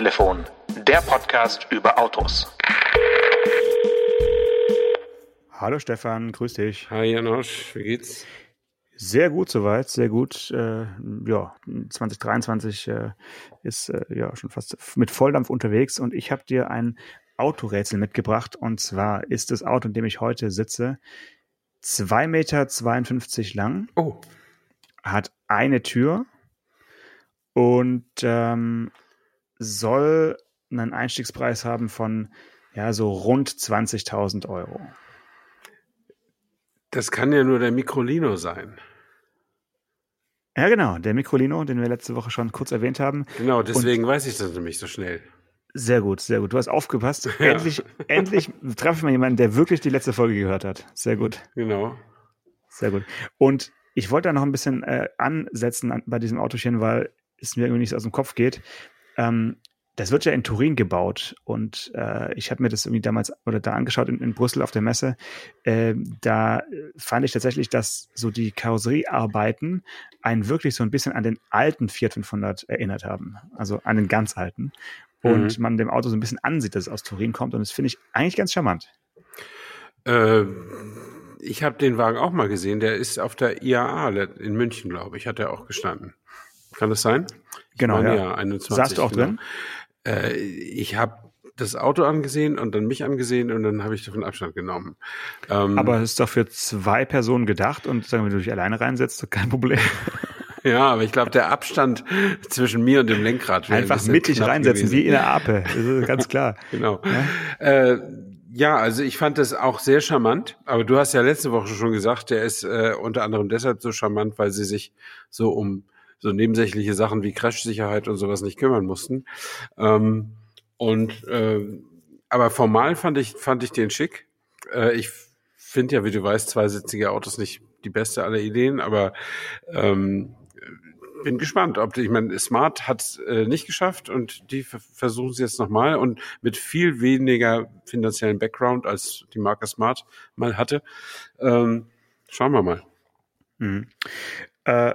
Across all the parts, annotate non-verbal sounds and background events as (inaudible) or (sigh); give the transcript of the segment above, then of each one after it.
Autotelefon, der Podcast über Autos. Hallo Stefan, grüß dich. Hi Janosch, wie geht's? Sehr gut soweit, sehr gut. Äh, ja, 2023 äh, ist äh, ja schon fast mit Volldampf unterwegs und ich habe dir ein Autorätsel mitgebracht und zwar ist das Auto, in dem ich heute sitze, 2,52 Meter lang. Oh. Hat eine Tür und ähm, soll einen Einstiegspreis haben von ja so rund 20.000 Euro. Das kann ja nur der Microlino sein. Ja, genau, der Microlino, den wir letzte Woche schon kurz erwähnt haben. Genau, deswegen Und weiß ich das nämlich so schnell. Sehr gut, sehr gut. Du hast aufgepasst. (laughs) Ja. Endlich, endlich treffe ich mal jemanden, der wirklich die letzte Folge gehört hat. Sehr gut. Genau. Sehr gut. Und ich wollte da noch ein bisschen äh, ansetzen an, bei diesem Autochen, weil es mir irgendwie nicht aus dem Kopf geht. Ähm, das wird ja in Turin gebaut und äh, ich habe mir das irgendwie damals oder da angeschaut in, in Brüssel auf der Messe. Äh, da fand ich tatsächlich, dass so die Karosseriearbeiten einen wirklich so ein bisschen an den alten Fiat 500 erinnert haben, also an den ganz alten. Und mhm. man dem Auto so ein bisschen ansieht, dass es aus Turin kommt und das finde ich eigentlich ganz charmant. Äh, ich habe den Wagen auch mal gesehen. Der ist auf der IAA in München, glaube ich, hat er auch gestanden. Kann das sein? Genau, ja. ja 21, Saßt du auch genau. drin? Äh, ich habe das Auto angesehen und dann mich angesehen und dann habe ich davon Abstand genommen. Ähm, Aber es ist doch für zwei Personen gedacht und sagen, wenn du dich alleine reinsetzt, kein Problem. (laughs) ja, aber ich glaube, der Abstand zwischen mir und dem Lenkrad wäre einfach mittig reinsetzen, gewesen. wie in der Ape. Das ist ganz (laughs) klar. genau. Ja? Äh, ja, also ich fand das auch sehr charmant. Aber du hast ja letzte Woche schon gesagt, der ist äh, unter anderem deshalb so charmant, weil sie sich so um so nebensächliche Sachen wie Crashsicherheit und sowas nicht kümmern mussten. Ähm, und äh, aber formal fand ich fand ich den schick. Äh, ich finde ja, wie du weißt, zweisitzige Autos nicht die beste aller Ideen, aber ähm, bin gespannt, ob ich meine, Smart hat äh, nicht geschafft und die versuchen es jetzt nochmal und mit viel weniger finanziellen Background als die Marke Smart mal hatte. Ähm, schauen wir mal. Mhm. Äh,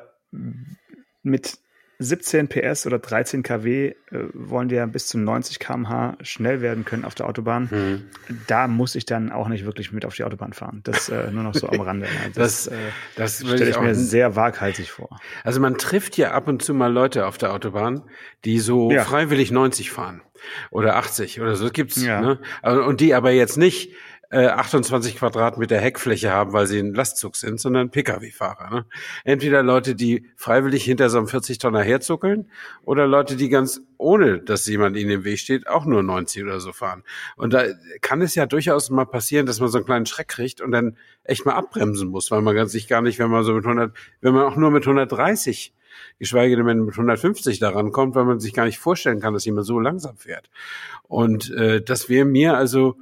mit 17 PS oder 13 kW äh, wollen die ja bis zu 90 km/h schnell werden können auf der Autobahn. Mhm. Da muss ich dann auch nicht wirklich mit auf die Autobahn fahren. Das äh, nur noch so am Rande. (laughs) Das, das, das stelle ich, ich mir sehr waghalsig vor. Also man trifft ja ab und zu mal Leute auf der Autobahn, die so ja. freiwillig 90 fahren oder 80 oder so. Das gibt's. Ja. Ne? Und die aber jetzt nicht 28 äh, Quadratmeter Heckfläche haben, weil sie ein Lastzug sind, sondern Pkw-Fahrer. Ne? Entweder Leute, die freiwillig hinter so einem 40-Tonner herzuckeln oder Leute, die ganz ohne, dass jemand ihnen im Weg steht, auch nur 90 oder so fahren. Und da kann es ja durchaus mal passieren, dass man so einen kleinen Schreck kriegt und dann echt mal abbremsen muss, weil man sich gar nicht, wenn man so mit 100, wenn man auch nur mit 130 geschweige denn, wenn man mit 150 daran kommt, weil man sich gar nicht vorstellen kann, dass jemand so langsam fährt. Und äh, das wäre mir also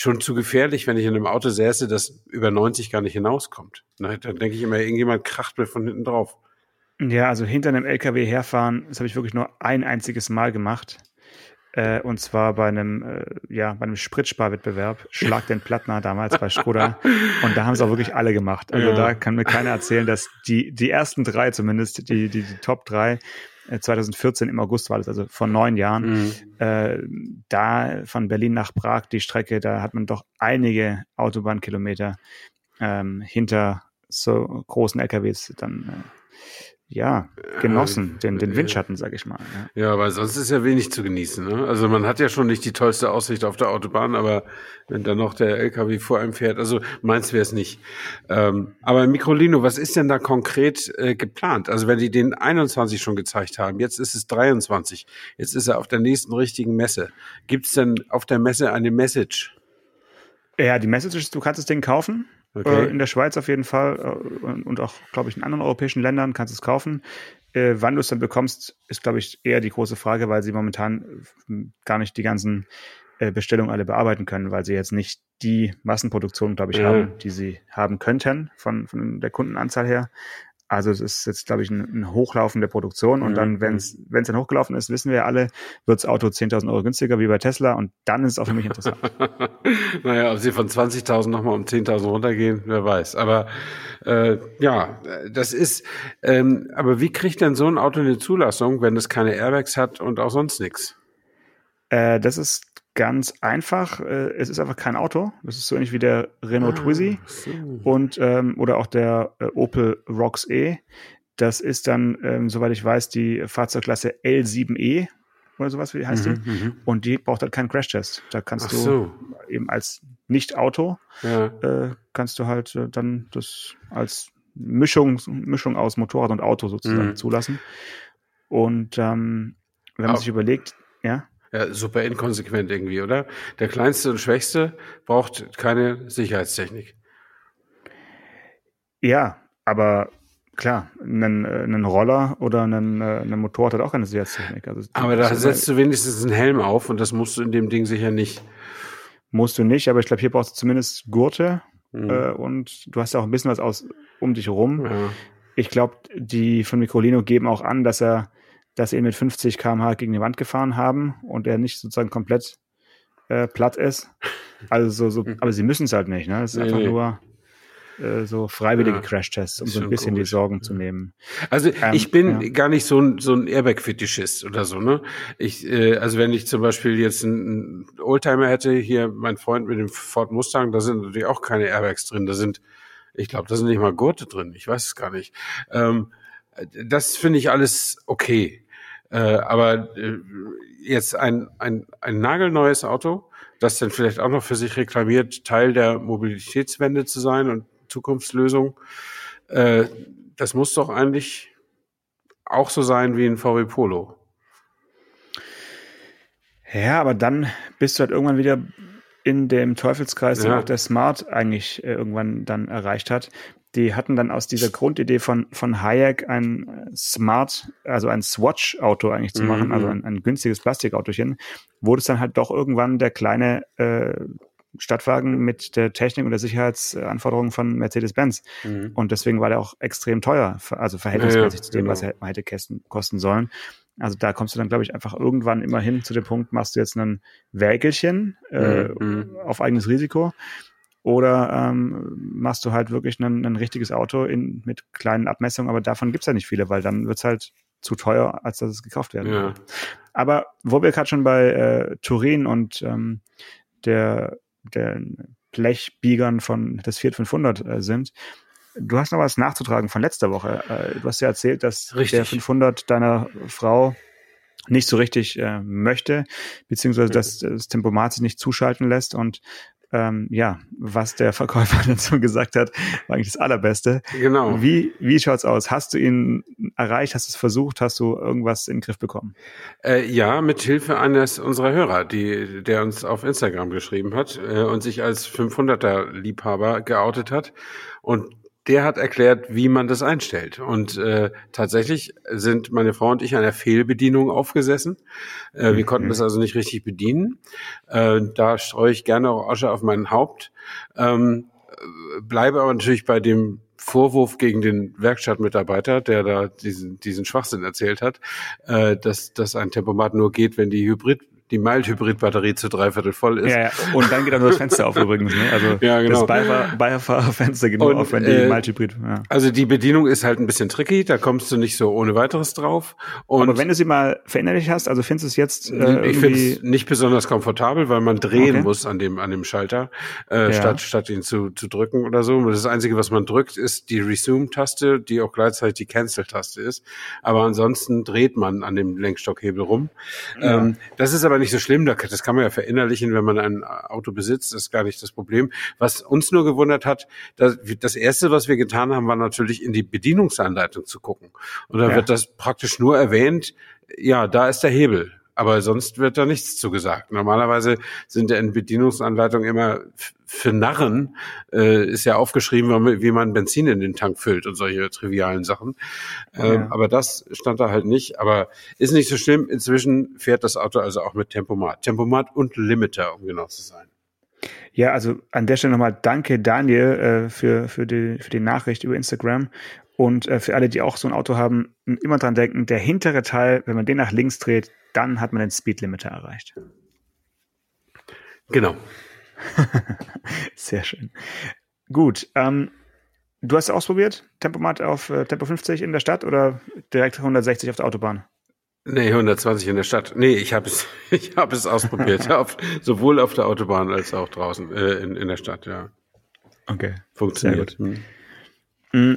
schon zu gefährlich, wenn ich in einem Auto säße, das über 90 gar nicht hinauskommt. Na, dann denke ich immer, irgendjemand kracht mir von hinten drauf. Ja, also hinter einem LKW herfahren, das habe ich wirklich nur ein einziges Mal gemacht. Äh, und zwar bei einem, äh, ja, bei einem Spritsparwettbewerb, Schlag den Plattner damals bei Skoda. und da haben es auch wirklich alle gemacht. Also ja. da kann mir keiner erzählen, dass die, die ersten drei zumindest, die, die, die Top drei, 2014 äh, im August war das, also vor neun Jahren. Mhm. Äh, da von Berlin nach Prag die Strecke, da hat man doch einige Autobahnkilometer ähm, hinter so großen LKWs dann äh, ja, genossen, den, den Windschatten, sag ich mal. Ja. ja, aber sonst ist ja wenig zu genießen. Ne? Also man hat ja schon nicht die tollste Aussicht auf der Autobahn, aber wenn dann noch der LKW vor einem fährt, also meins wäre es nicht. Ähm, aber Microlino, was ist denn da konkret äh, geplant? Also wenn die den 21 schon gezeigt haben, jetzt ist es 23, jetzt ist er auf der nächsten richtigen Messe. Gibt es denn auf der Messe eine Message? Ja, die Message ist, du kannst das Ding kaufen. Okay. Äh, in der Schweiz auf jeden Fall äh, und auch, glaube ich, in anderen europäischen Ländern kannst du es kaufen. Äh, wann du es dann bekommst, ist, glaube ich, eher die große Frage, weil sie momentan gar nicht die ganzen Bestellungen alle bearbeiten können, weil sie jetzt nicht die Massenproduktion, glaube ich, ja. haben, die sie haben könnten von, von der Kundenanzahl her. Also es ist jetzt, glaube ich, ein, ein Hochlaufen der Produktion und mhm. dann, wenn es wenn es dann hochgelaufen ist, wissen wir alle, wird das Auto 10.000 Euro günstiger wie bei Tesla und dann ist es auch für mich interessant. (laughs) naja, ob sie von 20.000 nochmal um 10.000 runtergehen, wer weiß. Aber äh, ja, das ist, ähm, aber wie kriegt denn so ein Auto eine Zulassung, wenn es keine Airbags hat und auch sonst nichts? Äh, das ist ganz einfach. Äh, es ist einfach kein Auto. Das ist so ähnlich wie der Renault ah, Twizy so. und ähm, oder auch der äh, Opel Rox E. Das ist dann, ähm, soweit ich weiß, die Fahrzeugklasse L7E oder sowas, wie heißt mhm, die? Mhm. Und die braucht halt keinen Crashtest. Da kannst Ach du so. eben als Nicht-Auto ja. äh, kannst du halt äh, dann das als Mischung, Mischung aus Motorrad und Auto sozusagen mhm. zulassen. Und ähm, wenn man Auch. sich überlegt, ja. Ja, super inkonsequent irgendwie, oder? Der kleinste und schwächste braucht keine Sicherheitstechnik. Ja, aber klar, ein, ein Roller oder ein, ein Motorrad hat auch keine Sicherheitstechnik. Also aber da setzt du wenigstens einen Helm auf und das musst du in dem Ding sicher nicht. Musst du nicht, aber ich glaube, hier brauchst du zumindest Gurte mhm. äh, und du hast ja auch ein bisschen was aus um dich rum. Ja. Ich glaube, die von Microlino geben auch an, dass er dass sie ihn mit 50 km/h gegen die Wand gefahren haben und er nicht sozusagen komplett äh, platt ist. Also so, so, aber sie müssen es halt nicht, ne? Es ist nee, einfach nee. nur äh, so freiwillige ja, Crashtests, um so ein bisschen komisch. die Sorgen zu nehmen. Also ähm, ich bin ja. gar nicht so ein, so ein Airbag-Fetischist oder so, ne? Ich, äh, also wenn ich zum Beispiel jetzt einen Oldtimer hätte, hier mein Freund mit dem Ford Mustang, da sind natürlich auch keine Airbags drin, da sind, ich glaube, da sind nicht mal Gurte drin, ich weiß es gar nicht. Ähm, das finde ich alles okay. Äh, aber äh, jetzt ein, ein, ein nagelneues Auto, das dann vielleicht auch noch für sich reklamiert, Teil der Mobilitätswende zu sein und Zukunftslösung, äh, das muss doch eigentlich auch so sein wie ein VW Polo. Ja, aber dann bist du halt irgendwann wieder in dem Teufelskreis, ja. den auch der Smart eigentlich äh, irgendwann dann erreicht hat die hatten dann aus dieser Grundidee von, von Hayek ein äh, Smart, also ein Swatch-Auto eigentlich zu machen, also mhm. also ein, ein günstiges Plastikautochen, wurde es dann halt doch irgendwann der kleine äh, Stadtwagen mit der Technik und der Sicherheitsanforderungen von Mercedes-Benz. Mhm. Und deswegen war der auch extrem teuer, also verhältnismäßig ja, ja, zu dem, genau. was er hätte kosten sollen. Also da kommst du dann, glaube ich, einfach irgendwann immer hin zu dem Punkt, machst du jetzt ein Wägelchen äh, mhm. auf eigenes Risiko oder ähm, machst du halt wirklich ein, ein richtiges Auto in, mit kleinen Abmessungen, aber davon gibt's ja nicht viele, weil dann wird's halt zu teuer, als dass es gekauft werden ja. Aber wo wir gerade schon bei äh, Turin und ähm, der, der Blechbiegern von des Fiat 500 äh, sind, du hast noch was nachzutragen von letzter Woche. Äh, du hast ja erzählt, dass richtig. der 500 deiner Frau nicht so richtig äh, möchte, beziehungsweise dass das Tempomat sich nicht zuschalten lässt und ähm, ja, was der (laughs) Verkäufer (laughs) dazu gesagt hat, war eigentlich das Allerbeste. Genau. Wie, wie schaut's aus? Hast du ihn erreicht? Hast du es versucht? Hast du irgendwas in den Griff bekommen? Äh, ja, mit Hilfe eines unserer Hörer, die, der uns auf Instagram geschrieben hat äh, und sich als 500er Liebhaber geoutet hat. Und der hat erklärt, wie man das einstellt. Und äh, tatsächlich sind meine Frau und ich an der Fehlbedienung aufgesessen. Äh, wir konnten mhm. das also nicht richtig bedienen. Äh, da streue ich gerne auch Asche auf mein Haupt. Ähm, bleibe aber natürlich bei dem Vorwurf gegen den Werkstattmitarbeiter, der da diesen, diesen Schwachsinn erzählt hat, äh, dass, dass ein Tempomat nur geht, wenn die Hybrid die Mild-Hybrid-Batterie zu dreiviertel voll ist. Ja, ja. Und dann geht dann nur das Fenster auf übrigens. Ne? Also ja, genau. das Beifahrerfenster geht nur auf, wenn die äh, Mild-Hybrid. Ja. Also die Bedienung ist halt ein bisschen tricky, da kommst du nicht so ohne weiteres drauf. Und Aber wenn du sie mal verinnerlich hast, also findest du es jetzt äh, Ich finde es nicht besonders komfortabel, weil man drehen okay. muss an dem, an dem Schalter, äh, ja. statt, statt ihn zu, zu drücken oder so. Das Einzige, was man drückt, ist die Resume-Taste, die auch gleichzeitig die Cancel-Taste ist. Aber ansonsten dreht man an dem Lenkstockhebel rum. Ja. Ähm, das ist aber nicht so schlimm, das kann man ja verinnerlichen, wenn man ein Auto besitzt, das ist gar nicht das Problem. Was uns nur gewundert hat, das, das erste, was wir getan haben, war natürlich in die Bedienungsanleitung zu gucken. Und da ja. wird das praktisch nur erwähnt, ja, da ist der Hebel aber sonst wird da nichts zugesagt. Normalerweise sind ja in Bedienungsanleitungen immer für Narren äh, ist ja aufgeschrieben, wie man Benzin in den Tank füllt und solche trivialen Sachen. Ähm, ja. Aber das stand da halt nicht. Aber ist nicht so schlimm. Inzwischen fährt das Auto also auch mit Tempomat. Tempomat und Limiter, um genau zu sein. Ja, also an der Stelle nochmal danke Daniel äh, für, für, die, für die Nachricht über Instagram. Und äh, für alle, die auch so ein Auto haben, immer dran denken, der hintere Teil, wenn man den nach links dreht, dann hat man den Speed Limiter erreicht. Genau. (laughs) Sehr schön. Gut. Ähm, du hast ausprobiert, Tempomat auf äh, Tempo 50 in der Stadt oder direkt 160 auf der Autobahn? Nee, 120 in der Stadt. Nee, ich habe es, (laughs) ich habe es ausprobiert, (laughs) auf, sowohl auf der Autobahn als auch draußen äh, in, in der Stadt, ja. Okay. Funktioniert. Hm.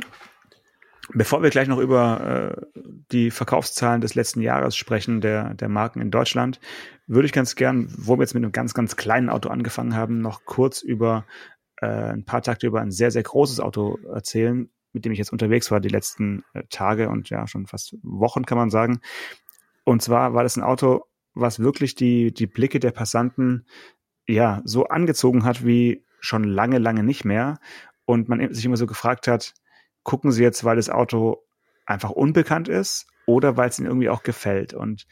Bevor wir gleich noch über äh, die Verkaufszahlen des letzten Jahres sprechen, der, der Marken in Deutschland, würde ich ganz gern, wo wir jetzt mit einem ganz, ganz kleinen Auto angefangen haben, noch kurz über äh, ein paar Takte über ein sehr, sehr großes Auto erzählen, mit dem ich jetzt unterwegs war die letzten äh, Tage und ja schon fast Wochen, kann man sagen. Und zwar war das ein Auto, was wirklich die, die Blicke der Passanten ja so angezogen hat wie schon lange, lange nicht mehr. Und man sich immer so gefragt hat, gucken sie jetzt, weil das Auto einfach unbekannt ist oder weil es ihnen irgendwie auch gefällt. Und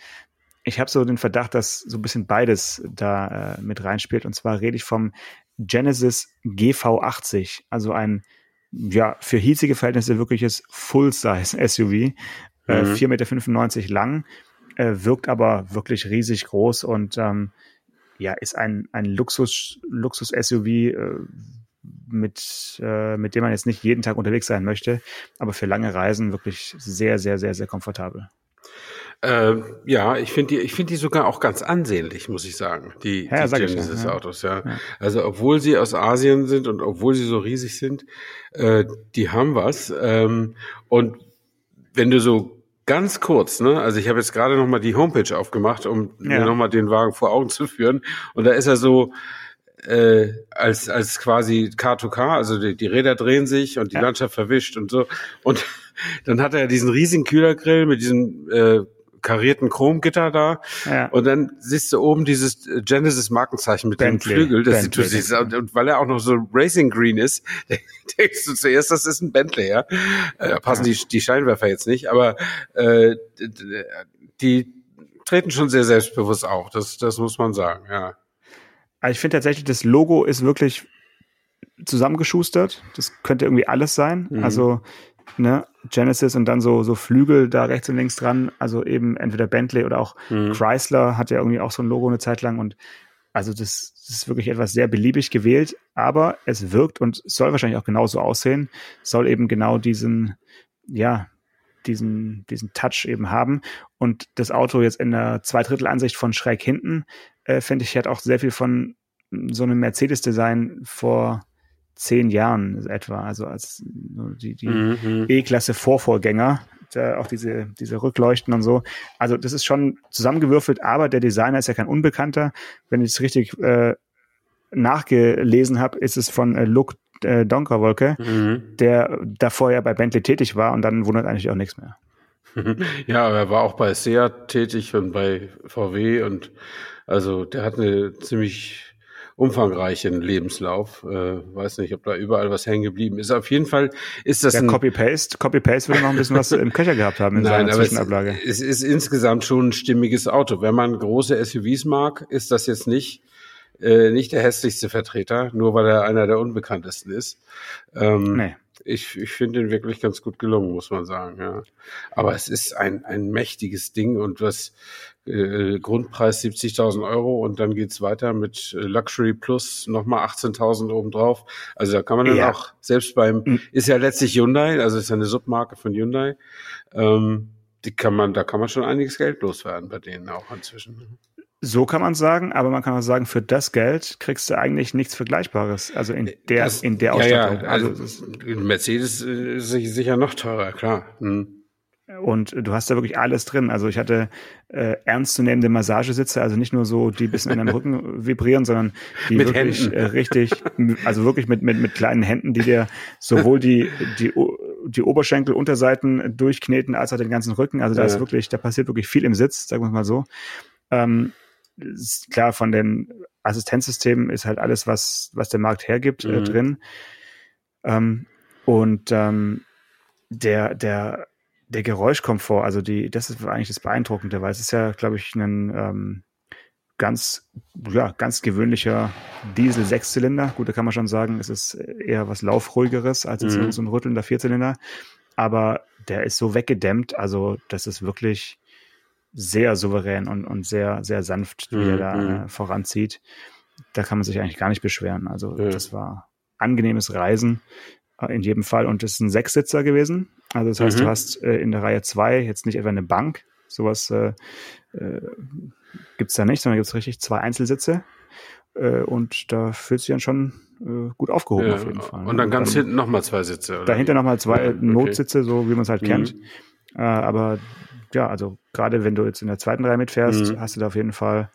ich habe so den Verdacht, dass so ein bisschen beides da äh, mit reinspielt. Und zwar rede ich vom Genesis GV80, also ein ja für hiesige Verhältnisse wirkliches Full-Size-SUV, äh, mhm. äh, 4,95 Meter lang, äh, wirkt aber wirklich riesig groß und ähm, ja, ist ein, ein Luxus, Luxus-SUV, äh, mit, äh, mit dem man jetzt nicht jeden Tag unterwegs sein möchte, aber für lange Reisen wirklich sehr, sehr, sehr, sehr komfortabel. Äh, ja, ich finde die, ich finde die sogar auch ganz ansehnlich, muss ich sagen. Die, ja, die Genesis ja. Autos, ja. ja. Also obwohl sie aus Asien sind und obwohl sie so riesig sind, äh, die haben was. Ähm, und wenn du so ganz kurz, ne? Also ich habe jetzt gerade noch mal die Homepage aufgemacht, um ja. mir noch mal den Wagen vor Augen zu führen. Und da ist er so äh, als als quasi Car-to-Car, also die, die Räder drehen sich und die ja. Landschaft verwischt und so. Und (laughs) dann hat er diesen riesigen Kühlergrill mit diesem äh, karierten Chromgitter da. Ja. Und dann siehst du oben dieses Genesis Markenzeichen mit Bentley. dem Flügel. Das Bentley, sieht, und, und weil er auch noch so Racing Green ist, (laughs) denkst du zuerst, das ist ein Bentley, ja. Äh, passen ja. die, die Scheinwerfer jetzt nicht, aber äh, die treten schon sehr selbstbewusst auf. Das, das muss man sagen, ja. Also ich finde tatsächlich, das Logo ist wirklich zusammengeschustert. Das könnte irgendwie alles sein. Mhm. Also ne, Genesis und dann so, so Flügel da rechts und links dran. Also eben entweder Bentley oder auch mhm. Chrysler hat ja irgendwie auch so ein Logo eine Zeit lang. Und also das, das ist wirklich etwas sehr beliebig gewählt, aber es wirkt und soll wahrscheinlich auch genauso aussehen, soll eben genau diesen, ja, diesen, diesen Touch eben haben. Und das Auto jetzt in der Zweidrittelansicht von schräg hinten äh, finde ich, hat auch sehr viel von so einem Mercedes-Design vor zehn Jahren etwa, also als die, die mhm. E-Klasse Vorvorgänger, auch diese, diese Rückleuchten und so. Also das ist schon zusammengewürfelt, aber der Designer ist ja kein Unbekannter. Wenn ich es richtig äh, nachgelesen habe, ist es von äh, Luke äh, Donkerwolke, mhm. der davor ja bei Bentley tätig war und dann wundert eigentlich auch nichts mehr. (laughs) Ja, er war auch bei Seat tätig und bei VW und also der hat eine ziemlich umfangreichen Lebenslauf. Äh, weiß nicht, ob da überall was hängen geblieben ist. Auf jeden Fall ist das ja, ein Copy-Paste. Copy-Paste würde noch ein bisschen was (laughs) im Köcher gehabt haben in Nein, seiner Zwischenablage. Es, es ist insgesamt schon ein stimmiges Auto. Wenn man große SUVs mag, ist das jetzt nicht äh, nicht der hässlichste Vertreter, nur weil er einer der unbekanntesten ist. Ähm, nee ich, ich finde ihn wirklich ganz gut gelungen, muss man sagen. Ja. Aber es ist ein, ein mächtiges Ding und was äh, Grundpreis 70.000 Euro und dann geht's weiter mit äh, Luxury Plus nochmal 18.000 obendrauf. Also da kann man dann ja. auch, selbst beim, mhm. ist ja letztlich Hyundai, also ist ja eine Submarke von Hyundai, ähm, die kann man, da kann man schon einiges Geld loswerden bei denen auch inzwischen. So kann man sagen, aber man kann auch sagen, für das Geld kriegst du eigentlich nichts Vergleichbares. Also in der, das, in der Ausstattung. Ja, ja, also, also Mercedes ist sicher noch teurer, klar. Hm. Und du hast da wirklich alles drin. Also ich hatte äh, ernstzunehmende Massagesitze, also nicht nur so, die bis in deinem Rücken (laughs) vibrieren, sondern die mit wirklich äh, richtig, also wirklich mit, mit, mit kleinen Händen, die dir sowohl die, die, die Oberschenkel, Unterseiten durchkneten, als auch den ganzen Rücken. Also da ja. ist wirklich, da passiert wirklich viel im Sitz, sagen wir mal so. Ähm, klar, von den Assistenzsystemen ist halt alles, was, was der Markt hergibt, äh, mhm. äh, drin. Ähm, und ähm, der, der, der Geräuschkomfort, also die, das ist eigentlich das Beeindruckende, weil es ist ja, glaube ich, ein ähm, ganz, ja, ganz gewöhnlicher Diesel-Sechszylinder. Gut, da kann man schon sagen, es ist eher was Laufruhigeres als mhm. so ein rüttelnder Vierzylinder. Aber der ist so weggedämmt, also das ist wirklich sehr souverän und, und sehr, sehr sanft, wie mhm. er da mhm. äh, voranzieht. Da kann man sich eigentlich gar nicht beschweren. Also ja. das war angenehmes Reisen äh, in jedem Fall. Und es ist ein Sechssitzer gewesen. Also das heißt, mhm. du hast äh, in der Reihe zwei jetzt nicht etwa eine Bank, Sowas äh, äh, gibt es da nicht, sondern gibt es richtig zwei Einzelsitze. Äh, und da fühlt sich dann schon äh, gut aufgehoben ja, auf jeden Fall. Und dann ne? ganz dann, hinten nochmal zwei Sitze. Oder? Dahinter nochmal zwei okay. Notsitze, so wie man es halt mhm. kennt. Äh, aber ja, also gerade wenn du jetzt in der zweiten Reihe mitfährst, mhm. hast du da auf jeden Fall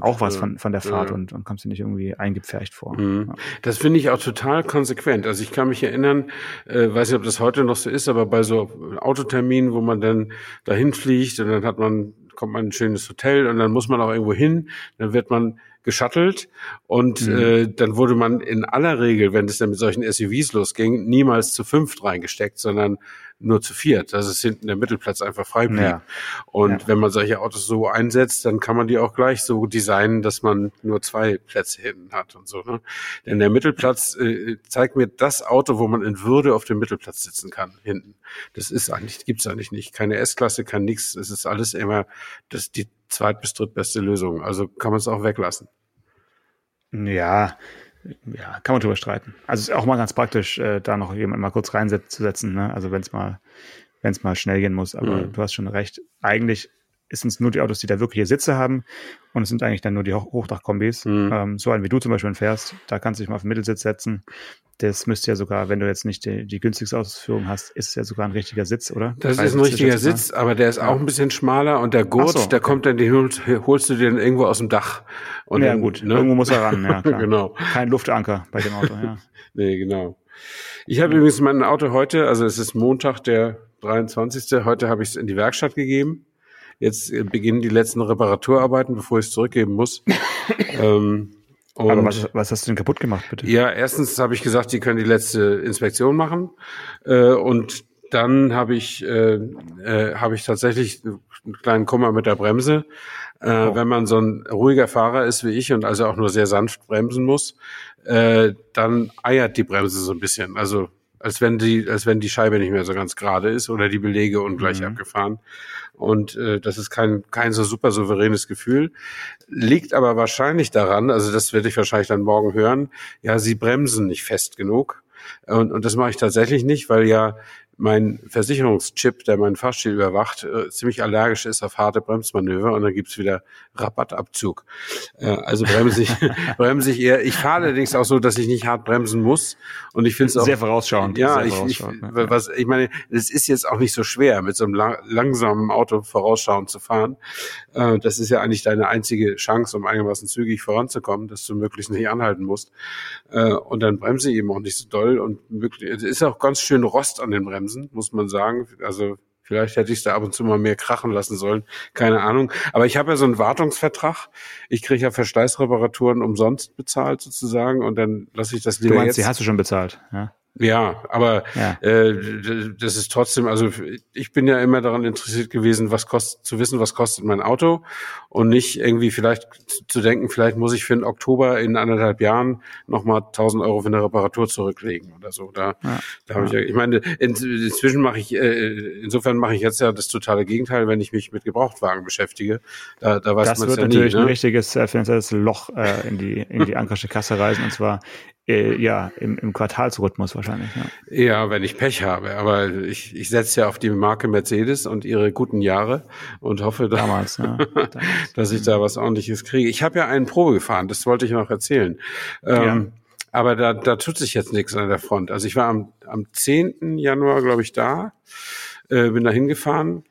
auch was von, von der Fahrt ja. und, und kommst dir nicht irgendwie eingepfercht vor. Mhm. Ja. Das finde ich auch total konsequent. Also ich kann mich erinnern, äh, weiß nicht, ob das heute noch so ist, aber bei so Autoterminen, wo man dann dahin fliegt und dann hat man, kommt man in ein schönes Hotel und dann muss man auch irgendwo hin, dann wird man geschattelt und mhm. äh, dann wurde man in aller Regel, wenn es dann mit solchen SUVs losging, niemals zu fünft reingesteckt, sondern nur zu viert, dass es hinten der Mittelplatz einfach frei blieb. Ja. Und ja. wenn man solche Autos so einsetzt, dann kann man die auch gleich so designen, dass man nur zwei Plätze hinten hat und so. Ne? Denn der Mittelplatz äh, zeigt mir das Auto, wo man in Würde auf dem Mittelplatz sitzen kann, hinten. Das ist eigentlich, gibt's eigentlich nicht. Keine S-Klasse, kann nichts. Es ist alles immer das die zweit- bis drittbeste Lösung. Also kann man es auch weglassen. Ja, ja, kann man drüber streiten. Also es ist auch mal ganz praktisch, äh, da noch jemand mal kurz reinzusetzen, ne? Also wenn es mal, wenn es mal schnell gehen muss. Aber mhm. du hast schon recht. Eigentlich sind es nur die Autos, die da wirkliche Sitze haben. Und es sind eigentlich dann nur die Hoch Hochdachkombis. Mhm. Ähm, so ein wie du zum Beispiel fährst, da kannst du dich mal auf den Mittelsitz setzen. Das müsste ja sogar, wenn du jetzt nicht die, die günstigste Ausführung hast, ist es ja sogar ein richtiger Sitz, oder? Das ist ein richtiger Sitz, aber der ist auch ein bisschen schmaler und der Gurt, so, der okay. kommt dann, den holst du dir dann irgendwo aus dem Dach. Und ja, dann, gut, ne? irgendwo muss er ran, ja, (laughs) klar. genau. Kein Luftanker bei dem Auto, ja. (laughs) nee, genau. Ich habe übrigens mein Auto heute, also es ist Montag, der 23. Heute habe ich es in die Werkstatt gegeben. Jetzt äh, beginnen die letzten Reparaturarbeiten, bevor ich es zurückgeben muss. (laughs) ähm, aber was, was hast du denn kaputt gemacht, bitte? Ja, erstens habe ich gesagt, die können die letzte Inspektion machen. Äh, und dann habe ich, äh, äh, habe ich tatsächlich einen kleinen Kummer mit der Bremse. Äh, oh. Wenn man so ein ruhiger Fahrer ist wie ich und also auch nur sehr sanft bremsen muss, äh, dann eiert die Bremse so ein bisschen. Also als wenn die, als wenn die Scheibe nicht mehr so ganz gerade ist oder die Belege ungleich mhm. abgefahren. Und äh, das ist kein, kein so super souveränes Gefühl. Liegt aber wahrscheinlich daran, also das werde ich wahrscheinlich dann morgen hören, ja, sie bremsen nicht fest genug. Und, und das mache ich tatsächlich nicht, weil ja mein Versicherungschip, der meinen Fahrstil überwacht, äh, ziemlich allergisch ist auf harte Bremsmanöver und dann gibt's wieder Rabattabzug. Äh, also bremse ich, (laughs) bremse ich eher. Ich fahre allerdings auch so, dass ich nicht hart bremsen muss. Und ich finde es auch. Sehr vorausschauend. Ja, sehr ich, vorausschauend, ich, ja. was, ich meine, es ist jetzt auch nicht so schwer, mit so einem lang, langsamen Auto vorausschauend zu fahren. Äh, das ist ja eigentlich deine einzige Chance, um einigermaßen zügig voranzukommen, dass du möglichst nicht anhalten musst. Äh, und dann bremse ich eben auch nicht so doll und wirklich, es ist auch ganz schön Rost an den Bremsen. Bremsen, muss man sagen. Also Vielleicht hätte ich da ab und zu mal mehr krachen lassen sollen. Keine Ahnung. Aber ich habe ja so einen Wartungsvertrag. Ich kriege ja Verschleißreparaturen umsonst bezahlt sozusagen und dann lasse ich das lieber du meinst, jetzt. Die hast du schon bezahlt, ja? Ja, aber ja. Äh, das ist trotzdem, also ich bin ja immer daran interessiert gewesen, was kostet, zu wissen, was kostet mein Auto und nicht irgendwie vielleicht zu denken, vielleicht muss ich für den Oktober in anderthalb Jahren nochmal 1000 Euro für eine Reparatur zurücklegen oder so. Da, ja. da habe ich ja, ich meine, in, inzwischen mache ich, äh, insofern mache ich jetzt ja das totale Gegenteil, wenn ich mich mit Gebrauchtwagen beschäftige. Da, da weiß das wird ja natürlich nie, ne? ein richtiges äh, finanzielles Loch äh, in die in die Ankersche Kasse reisen und zwar äh, ja, im, im Quartalsrhythmus wahrscheinlich. Ja. ja, wenn ich Pech habe. Aber ich, ich setze ja auf die Marke Mercedes und ihre guten Jahre und hoffe, dass, Damals, ja. Damals. (laughs) dass ich da was ordentliches kriege. Ich habe ja einen Probe gefahren, das wollte ich noch erzählen. Ähm, ja. Aber da, da tut sich jetzt nichts an der Front. Also ich war am, am 10. Januar, glaube ich, da, äh, bin da hingefahren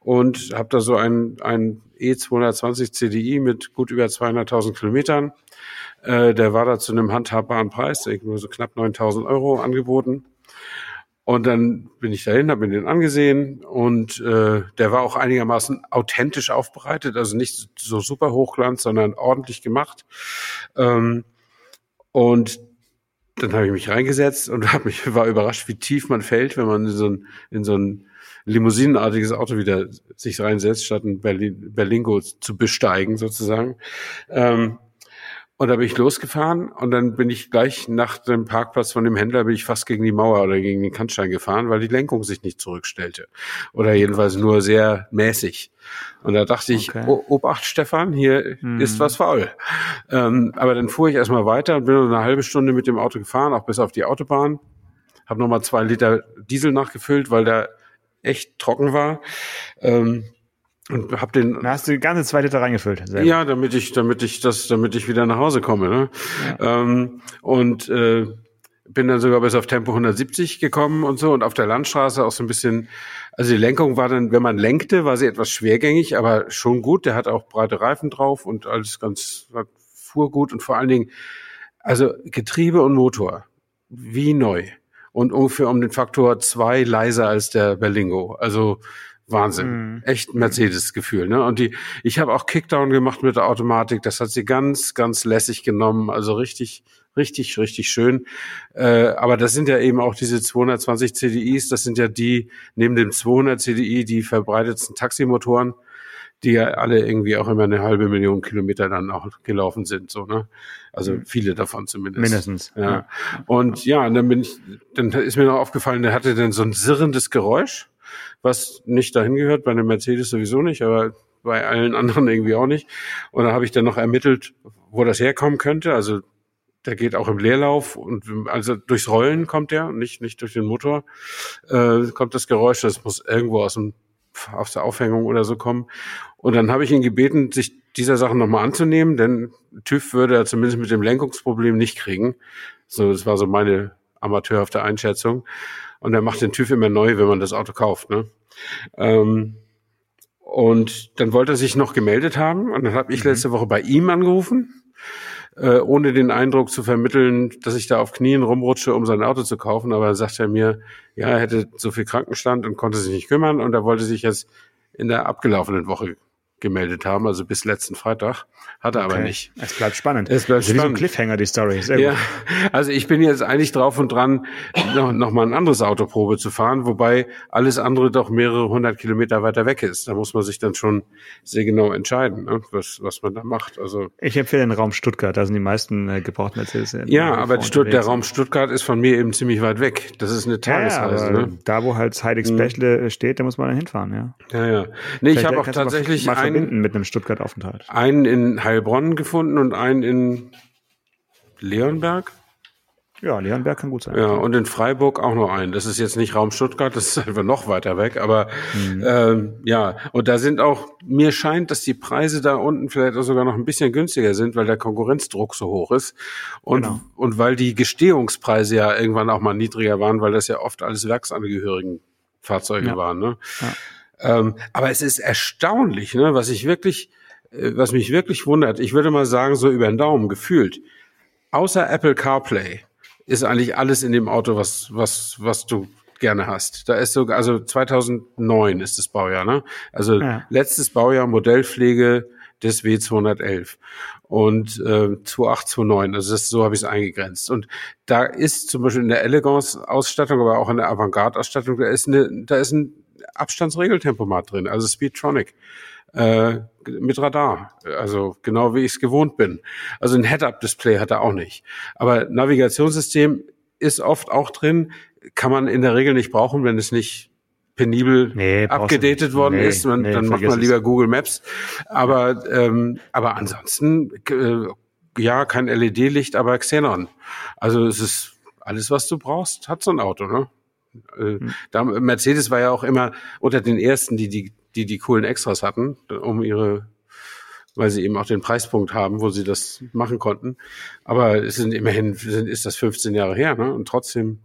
und habe da so ein, ein E220 CDI mit gut über 200.000 Kilometern äh, der war da zu einem handhabbaren Preis, irgendwo so knapp 9000 Euro angeboten. Und dann bin ich dahin, habe mir den angesehen und äh, der war auch einigermaßen authentisch aufbereitet, also nicht so super hochglanz, sondern ordentlich gemacht. Ähm, und dann habe ich mich reingesetzt und (laughs) hab mich war überrascht, wie tief man fällt, wenn man in so ein, in so ein limousinenartiges Auto wieder sich reinsetzt, statt ein Berlin, Berlingo zu besteigen sozusagen. Ähm, und da bin ich losgefahren und dann bin ich gleich nach dem Parkplatz von dem Händler bin ich fast gegen die Mauer oder gegen den Kannstein gefahren, weil die Lenkung sich nicht zurückstellte. Oder jedenfalls nur sehr mäßig. Und da dachte ich, okay. oh, Obacht, Stefan, hier hm. ist was faul. Ähm, aber dann fuhr ich erstmal weiter und bin noch eine halbe Stunde mit dem Auto gefahren, auch bis auf die Autobahn. Habe nochmal zwei Liter Diesel nachgefüllt, weil der echt trocken war. Ähm, und hab den. Da hast du die ganze zwei Liter reingefüllt. Selber. Ja, damit ich, damit ich das, damit ich wieder nach Hause komme. Ne? Ja. Ähm, und äh, bin dann sogar bis auf Tempo 170 gekommen und so und auf der Landstraße auch so ein bisschen. Also die Lenkung war dann, wenn man lenkte, war sie etwas schwergängig, aber schon gut. Der hat auch breite Reifen drauf und alles ganz fuhr gut und vor allen Dingen, also Getriebe und Motor wie neu und ungefähr um den Faktor zwei leiser als der Berlingo. Also Wahnsinn. Mhm. Echt Mercedes-Gefühl. Ne? Und die, ich habe auch Kickdown gemacht mit der Automatik. Das hat sie ganz, ganz lässig genommen. Also richtig, richtig, richtig schön. Äh, aber das sind ja eben auch diese 220 CDIs. Das sind ja die, neben dem 200 CDI, die verbreitetsten Taximotoren die ja alle irgendwie auch immer eine halbe Million Kilometer dann auch gelaufen sind, so, ne? Also mhm. viele davon zumindest. Mindestens. Ja. ja. Und ja, und dann bin ich, dann ist mir noch aufgefallen, der hatte dann so ein sirrendes Geräusch, was nicht dahin gehört, bei einem Mercedes sowieso nicht, aber bei allen anderen irgendwie auch nicht. Und dann habe ich dann noch ermittelt, wo das herkommen könnte. Also der geht auch im Leerlauf und also durchs Rollen kommt der, nicht nicht durch den Motor äh, kommt das Geräusch. Das muss irgendwo aus dem aus der Aufhängung oder so kommen. Und dann habe ich ihn gebeten, sich dieser Sache nochmal anzunehmen, denn TÜV würde er zumindest mit dem Lenkungsproblem nicht kriegen. So, das war so meine amateurhafte Einschätzung. Und er macht den TÜV immer neu, wenn man das Auto kauft. Ne? Ähm, und dann wollte er sich noch gemeldet haben. Und dann habe ich mhm. letzte Woche bei ihm angerufen äh, ohne den Eindruck zu vermitteln, dass ich da auf Knien rumrutsche, um sein Auto zu kaufen. Aber dann sagt er mir, ja, er hätte so viel Krankenstand und konnte sich nicht kümmern und er wollte sich jetzt in der abgelaufenen Woche gemeldet haben, also bis letzten Freitag. Hat er okay. aber nicht. Es bleibt spannend. Es bleibt also spannend. Wie so ein Cliffhanger, die Story. Ja, also ich bin jetzt eigentlich drauf und dran, noch, noch mal ein anderes Autoprobe zu fahren, wobei alles andere doch mehrere hundert Kilometer weiter weg ist. Da muss man sich dann schon sehr genau entscheiden, ne, was, was man da macht. Also Ich empfehle den Raum Stuttgart, da sind die meisten äh, gebrauchten Mercedes. Ja, aber Stutt der Raum Stuttgart ist von mir eben ziemlich weit weg. Das ist eine Tagesreise. Ja, ne? Da, wo halt Heidix-Bächle mhm. steht, da muss man dann hinfahren, ja. Ja, ja. Nee, ich habe auch tatsächlich mal einen, mit einem Stuttgart-Aufenthalt. Einen in Heilbronn gefunden und einen in Leonberg. Ja, Leonberg kann gut sein. Ja, und in Freiburg auch noch einen. Das ist jetzt nicht Raum Stuttgart, das ist einfach noch weiter weg. Aber mhm. ähm, ja, und da sind auch, mir scheint, dass die Preise da unten vielleicht auch sogar noch ein bisschen günstiger sind, weil der Konkurrenzdruck so hoch ist. Und, genau. und weil die Gestehungspreise ja irgendwann auch mal niedriger waren, weil das ja oft alles werksangehörigen Fahrzeuge ja. waren. Ne? Ja. Ähm, aber es ist erstaunlich, ne, was ich wirklich, äh, was mich wirklich wundert. Ich würde mal sagen, so über den Daumen gefühlt. Außer Apple CarPlay ist eigentlich alles in dem Auto, was, was, was du gerne hast. Da ist sogar, also 2009 ist das Baujahr, ne? Also ja. letztes Baujahr Modellpflege des W211 und äh, 2829, also das, so habe ich es eingegrenzt. Und da ist zum Beispiel in der Elegance-Ausstattung, aber auch in der Avantgarde-Ausstattung, da ist eine, da ist ein Abstandsregeltempomat drin, also Speedtronic äh, mit Radar, also genau wie ich es gewohnt bin. Also ein Head-Up-Display hat er auch nicht. Aber Navigationssystem ist oft auch drin, kann man in der Regel nicht brauchen, wenn es nicht penibel nee, abgedatet worden nee, ist. Man, nee, dann macht man lieber es. Google Maps. Aber ähm, aber ansonsten äh, ja kein LED-Licht, aber Xenon. Also es ist alles, was du brauchst, hat so ein Auto. Ne? Äh, hm. da, Mercedes war ja auch immer unter den ersten, die die die die coolen Extras hatten, um ihre, weil sie eben auch den Preispunkt haben, wo sie das machen konnten. Aber es sind immerhin, sind, ist das 15 Jahre her, ne? Und trotzdem,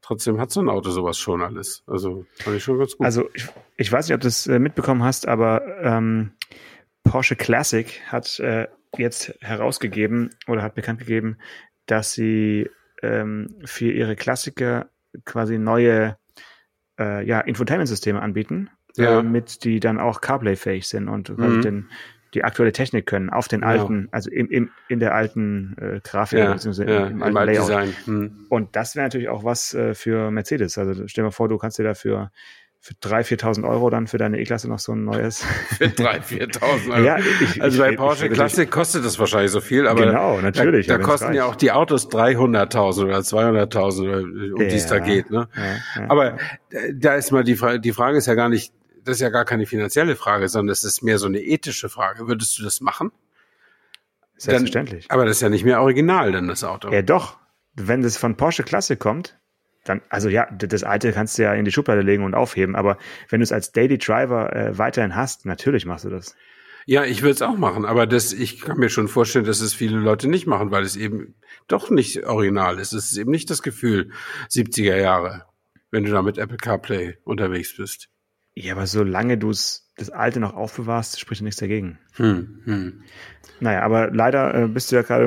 trotzdem hat so ein Auto sowas schon alles. Also fand ich schon ganz gut. Also ich, ich weiß nicht, ob du es äh, mitbekommen hast, aber ähm, Porsche Classic hat äh, jetzt herausgegeben oder hat bekannt gegeben, dass sie ähm, für ihre Klassiker quasi neue äh, ja, Infotainment-Systeme anbieten ja. mit die dann auch CarPlay-fähig sind und mhm. den, die aktuelle Technik können auf den alten, ja. also im, im, in der alten äh, Grafik ja, beziehungsweise ja, im, im, alten Layout. Design. Mhm. Und das wäre natürlich auch was äh, für Mercedes. Also stell dir mal vor, du kannst dir dafür für 3.000, 4.000 Euro dann für deine E-Klasse noch so ein neues. (laughs) für 3.000, 4.000 Euro. (laughs) Ja, ich, also bei Porsche Classic kostet das wahrscheinlich so viel, aber genau, natürlich, da, da kosten ja auch die Autos 300.000 oder 200.000, um ja, die es da geht. Ne? Ja, ja. Aber äh, da ist mal die Frage, die Frage ist ja gar nicht, das ist ja gar keine finanzielle Frage, sondern das ist mehr so eine ethische Frage. Würdest du das machen? Selbstverständlich. Dann, aber das ist ja nicht mehr original, dann das Auto. Ja, doch. Wenn das von Porsche Klasse kommt, dann, also ja, das alte kannst du ja in die Schublade legen und aufheben, aber wenn du es als Daily Driver äh, weiterhin hast, natürlich machst du das. Ja, ich würde es auch machen, aber das, ich kann mir schon vorstellen, dass es viele Leute nicht machen, weil es eben doch nicht original ist. Es ist eben nicht das Gefühl 70er Jahre, wenn du da mit Apple CarPlay unterwegs bist. Ja, aber solange du es das alte noch aufbewahrst, spricht nichts dagegen. Hm, hm. Naja, aber leider äh, bist du ja gerade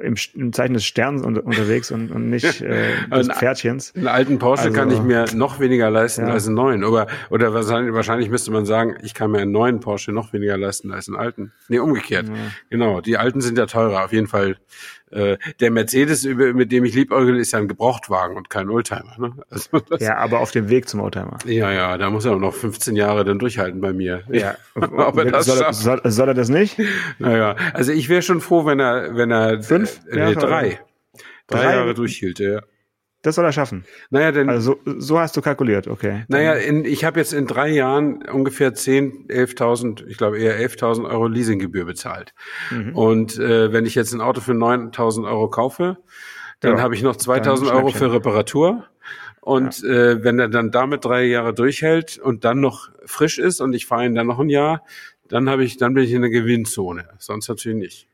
im, im, Zeichen des Sterns unter, unterwegs und, und nicht (laughs) äh, des Pferdchens. Einen alten Porsche also, kann ich mir noch weniger leisten ja. als einen neuen. Oder, oder wahrscheinlich, wahrscheinlich müsste man sagen, ich kann mir einen neuen Porsche noch weniger leisten als einen alten. Nee, umgekehrt. Ja. Genau, die alten sind ja teurer. Auf jeden Fall äh, der Mercedes, mit dem ich liebäugel, ist ja ein Gebrauchtwagen und kein Oldtimer. Ne? (laughs) Also ja, aber auf dem Weg zum Oldtimer. Ja, ja, da muss er auch noch 15 Jahre dann durchhalten bei mir. Ja. (laughs) Ob er das soll, schafft. Soll, soll, er das nicht? (laughs) Naja, also ich wäre schon froh, wenn er, wenn er fünf, äh, drei, drei, drei Jahre durchhielt. Ja. Das soll er schaffen. Naja, denn also so, so hast du kalkuliert, okay. Naja, in, ich habe jetzt in drei Jahren ungefähr 10, 11.000, ich glaube eher 11.000 Euro Leasinggebühr bezahlt. Mhm. Und äh, wenn ich jetzt ein Auto für 9.000 Euro kaufe, dann ja, habe ich noch 2.000 Euro für Reparatur. Und ja. äh, wenn er dann damit drei Jahre durchhält und dann noch frisch ist und ich fahre ihn dann noch ein Jahr, dann habe ich, dann bin ich in der Gewinnzone. Sonst natürlich nicht.